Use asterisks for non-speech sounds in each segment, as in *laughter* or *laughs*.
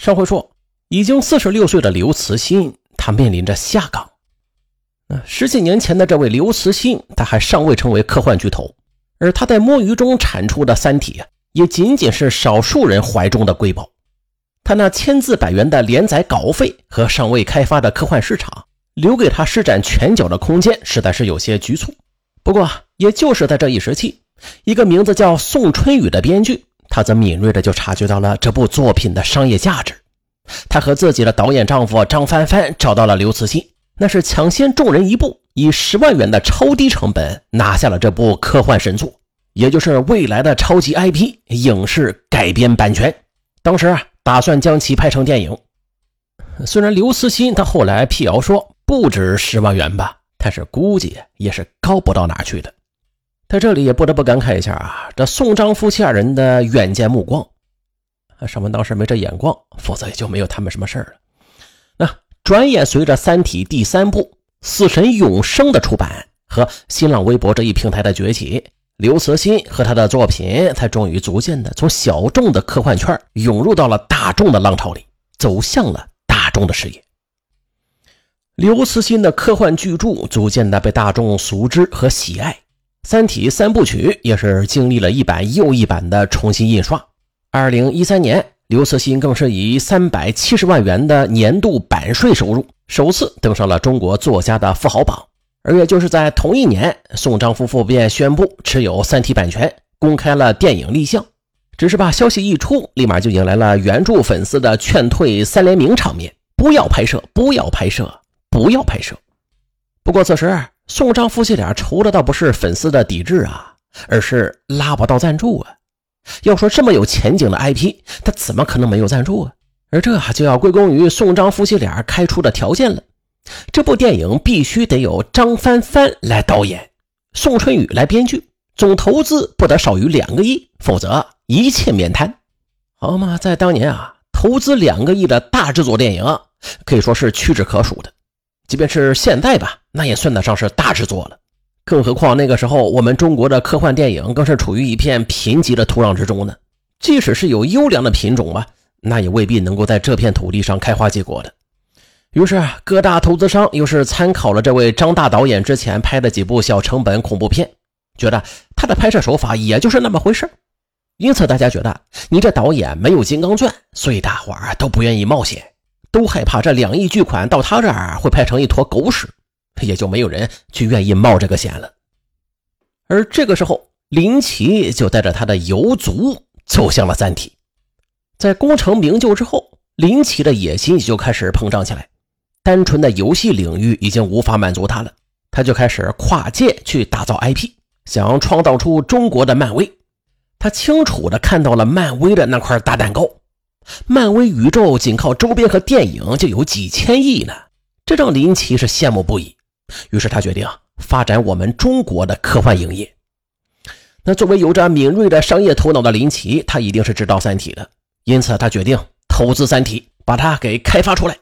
上回说，已经四十六岁的刘慈欣，他面临着下岗。十几年前的这位刘慈欣，他还尚未成为科幻巨头，而他在摸鱼中产出的《三体》，也仅仅是少数人怀中的瑰宝。他那千字百元的连载稿费和尚未开发的科幻市场，留给他施展拳脚的空间实在是有些局促。不过，也就是在这一时期，一个名字叫宋春雨的编剧，他则敏锐的就察觉到了这部作品的商业价值。他和自己的导演丈夫张帆帆找到了刘慈欣。那是抢先众人一步，以十万元的超低成本拿下了这部科幻神作，也就是未来的超级 IP 影视改编版权。当时啊，打算将其拍成电影。虽然刘慈欣他后来辟谣说不止十万元吧，但是估计也是高不到哪去的。在这里也不得不感慨一下啊，这宋张夫妻二人的远见目光。上文当时没这眼光，否则也就没有他们什么事儿了。转眼随着《三体》第三部《死神永生》的出版和新浪微博这一平台的崛起，刘慈欣和他的作品才终于逐渐的从小众的科幻圈涌入到了大众的浪潮里，走向了大众的视野。刘慈欣的科幻巨著逐渐的被大众熟知和喜爱，《三体》三部曲也是经历了一版又一版的重新印刷。二零一三年。刘慈欣更是以三百七十万元的年度版税收入，首次登上了中国作家的富豪榜。而也就是在同一年，宋张夫妇便宣布持有《三体》版权，公开了电影立项。只是吧，消息一出，立马就迎来了原著粉丝的劝退三联名场面：不要拍摄，不要拍摄，不要拍摄。不过此时，宋张夫妻俩愁的倒不是粉丝的抵制啊，而是拉不到赞助啊。要说这么有前景的 IP，他怎么可能没有赞助啊？而这就要归功于宋张夫妻俩开出的条件了。这部电影必须得有张帆帆来导演，宋春雨来编剧，总投资不得少于两个亿，否则一切免谈。好嘛，在当年啊，投资两个亿的大制作电影可以说是屈指可数的，即便是现在吧，那也算得上是大制作了。更何况那个时候，我们中国的科幻电影更是处于一片贫瘠的土壤之中呢。即使是有优良的品种吧，那也未必能够在这片土地上开花结果的。于是，各大投资商又是参考了这位张大导演之前拍的几部小成本恐怖片，觉得他的拍摄手法也就是那么回事因此，大家觉得你这导演没有金刚钻，所以大伙儿都不愿意冒险，都害怕这两亿巨款到他这儿会拍成一坨狗屎。也就没有人去愿意冒这个险了。而这个时候，林奇就带着他的游族走向了三体。在功成名就之后，林奇的野心就开始膨胀起来。单纯的游戏领域已经无法满足他了，他就开始跨界去打造 IP，想创造出中国的漫威。他清楚地看到了漫威的那块大蛋糕，漫威宇宙仅靠周边和电影就有几千亿呢，这让林奇是羡慕不已。于是他决定发展我们中国的科幻影业。那作为有着敏锐的商业头脑的林奇，他一定是知道《三体》的，因此他决定投资《三体》，把它给开发出来。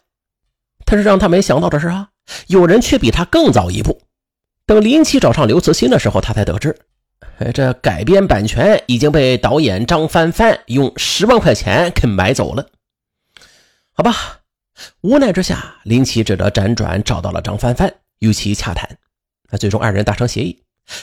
但是让他没想到的是啊，有人却比他更早一步。等林奇找上刘慈欣的时候，他才得知，这改编版权已经被导演张帆帆用十万块钱给买走了。好吧，无奈之下，林奇只得辗转找到了张帆帆。与其洽谈，那最终二人达成协议，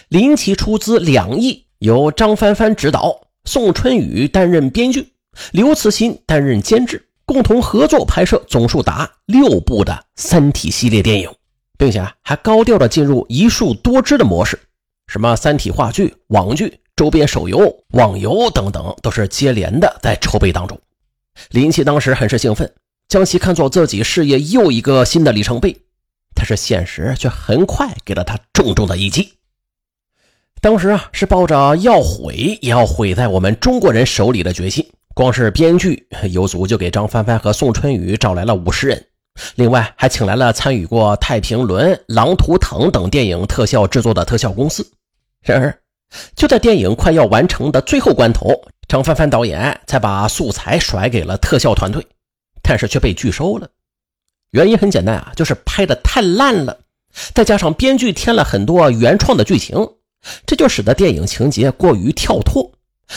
林奇出资两亿，由张帆帆执导，宋春雨担任编剧，刘慈欣担任监制，共同合作拍摄总数达六部的《三体》系列电影，并且还高调的进入一数多支的模式，什么《三体》话剧、网剧、周边手游、网游等等，都是接连的在筹备当中。林奇当时很是兴奋，将其看作自己事业又一个新的里程碑。但是现实却很快给了他重重的一击。当时啊，是抱着要毁也要毁在我们中国人手里的决心。光是编剧有组就给张帆帆和宋春雨找来了五十人，另外还请来了参与过《太平轮》《狼图腾》等电影特效制作的特效公司。然而，就在电影快要完成的最后关头，张帆帆导演才把素材甩给了特效团队，但是却被拒收了。原因很简单啊，就是拍的太烂了，再加上编剧添了很多原创的剧情，这就使得电影情节过于跳脱，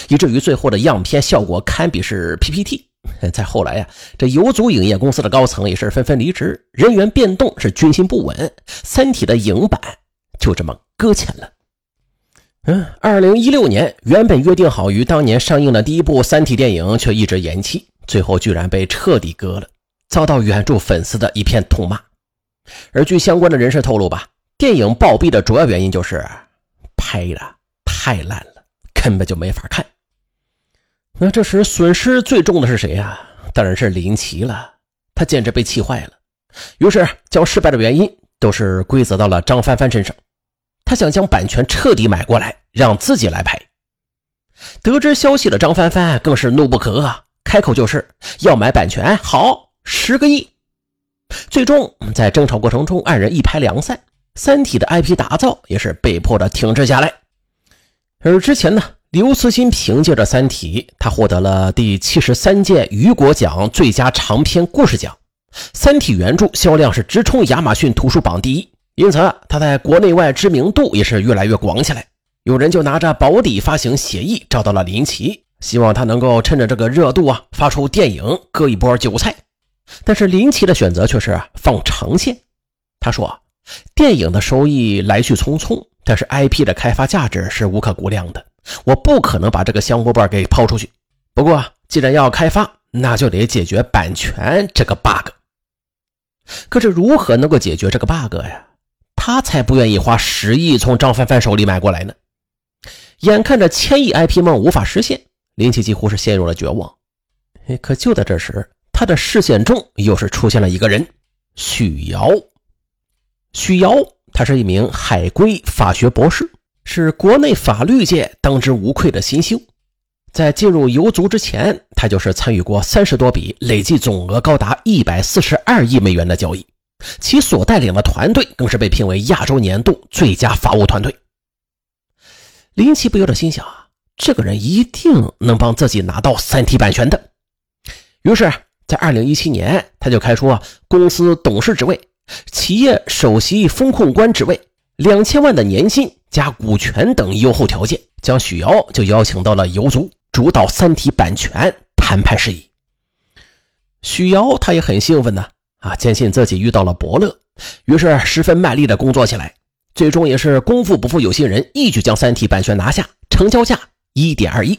以至于最后的样片效果堪比是 PPT，再 *laughs* 后来呀，这游族影业公司的高层也是纷纷离职，人员变动是军心不稳，《三体》的影版就这么搁浅了。嗯，二零一六年原本约定好于当年上映的第一部《三体》电影，却一直延期，最后居然被彻底割了，遭到原著粉丝的一片痛骂。而据相关的人士透露吧，电影暴毙的主要原因就是拍的太烂了，根本就没法看。那这时损失最重的是谁呀？当然是林奇了，他简直被气坏了，于是将失败的原因都是归责到了张帆帆身上。他想将版权彻底买过来，让自己来拍。得知消息的张帆帆更是怒不可遏，开口就是要买版权，好，十个亿。最终在争吵过程中，二人一拍两散，《三体》的 IP 打造也是被迫的停滞下来。而之前呢，刘慈欣凭借着《三体》，他获得了第七十三届雨果奖最佳长篇故事奖，《三体》原著销量是直冲亚马逊图书榜第一。因此，他在国内外知名度也是越来越广起来。有人就拿着保底发行协议找到了林奇，希望他能够趁着这个热度啊，发出电影割一波韭菜。但是林奇的选择却是放长线。他说：“电影的收益来去匆匆，但是 IP 的开发价值是无可估量的，我不可能把这个香饽饽给抛出去。不过，既然要开发，那就得解决版权这个 bug。可是如何能够解决这个 bug 呀？”他才不愿意花十亿从张帆帆手里买过来呢。眼看着千亿 IP 梦无法实现，林奇几乎是陷入了绝望。可就在这时，他的视线中又是出现了一个人——许瑶。许瑶，他是一名海归法学博士，是国内法律界当之无愧的新秀。在进入游族之前，他就是参与过三十多笔累计总额高达一百四十二亿美元的交易。其所带领的团队更是被评为亚洲年度最佳法务团队。林奇不由得心想啊，这个人一定能帮自己拿到《三体》版权的。于是，在二零一七年，他就开出啊公司董事职位、企业首席风控官职位、两千万的年薪加股权等优厚条件，将许瑶就邀请到了游族，主导《三体》版权谈判事宜。许瑶他也很兴奋呢。啊，坚信自己遇到了伯乐，于是十分卖力的工作起来，最终也是功夫不负有心人，一举将《三体》版权拿下，成交价一点二亿。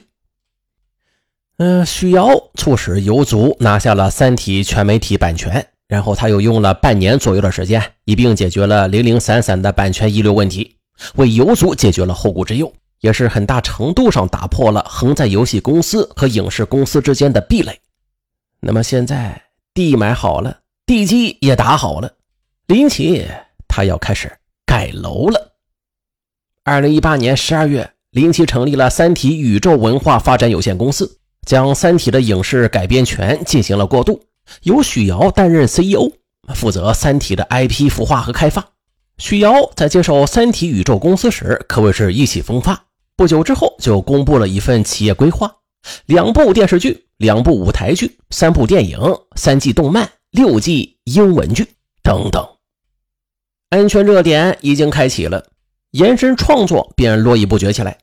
嗯，许瑶促使游族拿下了《三体》全媒体版权，然后他又用了半年左右的时间，一并解决了零零散散的版权遗留问题，为游族解决了后顾之忧，也是很大程度上打破了横在游戏公司和影视公司之间的壁垒。那么现在地买好了。地基也打好了，林奇他要开始盖楼了。二零一八年十二月，林奇成立了三体宇宙文化发展有限公司，将三体的影视改编权进行了过渡，由许瑶担任 CEO，负责三体的 IP 孵化和开发。许瑶在接手三体宇宙公司时，可谓是意气风发。不久之后，就公布了一份企业规划：两部电视剧，两部舞台剧，三部电影，三季动漫。六季英文剧等等，安全热点已经开启了，延伸创作便络绎不绝起来。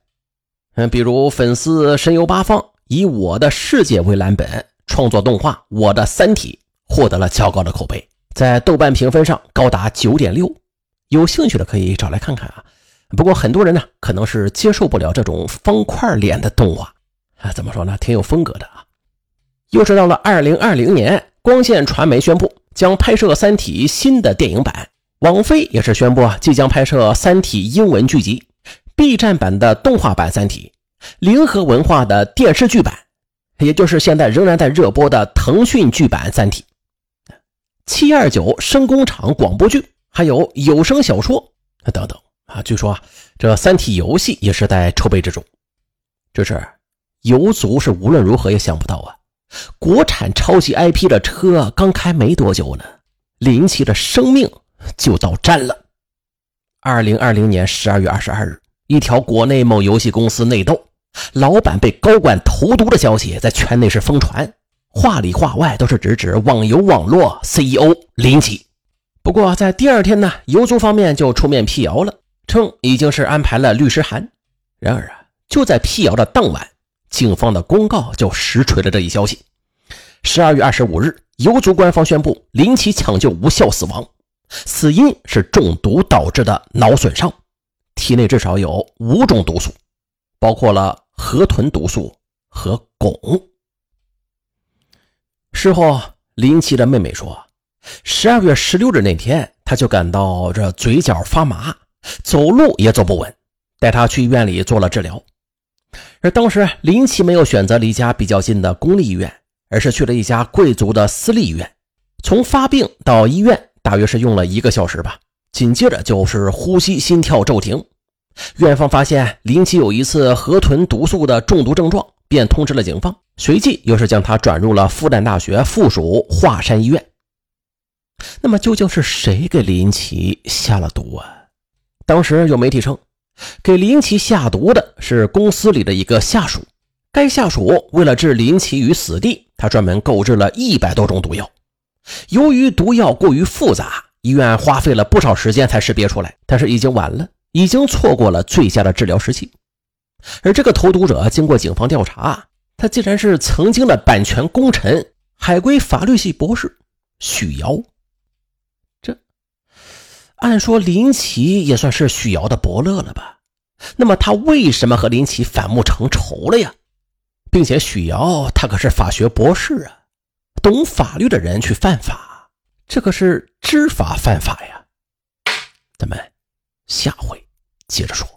嗯，比如粉丝神游八方以《我的世界》为蓝本创作动画《我的三体》，获得了较高的口碑，在豆瓣评分上高达九点六。有兴趣的可以找来看看啊。不过很多人呢，可能是接受不了这种方块脸的动画啊，怎么说呢，挺有风格的啊。又是到了二零二零年。光线传媒宣布将拍摄《三体》新的电影版，网飞也是宣布啊，即将拍摄《三体》英文剧集，B 站版的动画版《三体》，联合文化的电视剧版，也就是现在仍然在热播的腾讯剧版《三体》，七二九声工厂广播剧，还有有声小说等等啊。据说啊，这《三体》游戏也是在筹备之中。这是游族是无论如何也想不到啊。国产超级 IP 的车刚开没多久呢，林奇的生命就到站了。二零二零年十二月二十二日，一条国内某游戏公司内斗，老板被高管投毒的消息在圈内是疯传，话里话外都是直指网游网络 CEO 林奇。不过在第二天呢，游族方面就出面辟谣了，称已经是安排了律师函。然而啊，就在辟谣的当晚。警方的公告就实锤了这一消息。十二月二十五日，游族官方宣布林奇抢救无效死亡，死因是中毒导致的脑损伤，体内至少有五种毒素，包括了河豚毒素和汞。事后，林奇的妹妹说，十二月十六日那天，他就感到这嘴角发麻，走路也走不稳，带他去医院里做了治疗。而当时林奇没有选择离家比较近的公立医院，而是去了一家贵族的私立医院。从发病到医院，大约是用了一个小时吧。紧接着就是呼吸、心跳骤停。院方发现林奇有一次河豚毒素的中毒症状，便通知了警方，随即又是将他转入了复旦大学附属华山医院。那么究竟是谁给林奇下了毒啊？当时有媒体称。给林奇下毒的是公司里的一个下属，该下属为了置林奇于死地，他专门购置了一百多种毒药。由于毒药过于复杂，医院花费了不少时间才识别出来，但是已经晚了，已经错过了最佳的治疗时期。而这个投毒者，经过警方调查，他竟然是曾经的版权功臣、海归法律系博士许瑶。这按说林奇也算是许瑶的伯乐了吧？那么他为什么和林奇反目成仇了呀？并且许瑶他可是法学博士啊，懂法律的人去犯法，这可是知法犯法呀！咱们下回接着说。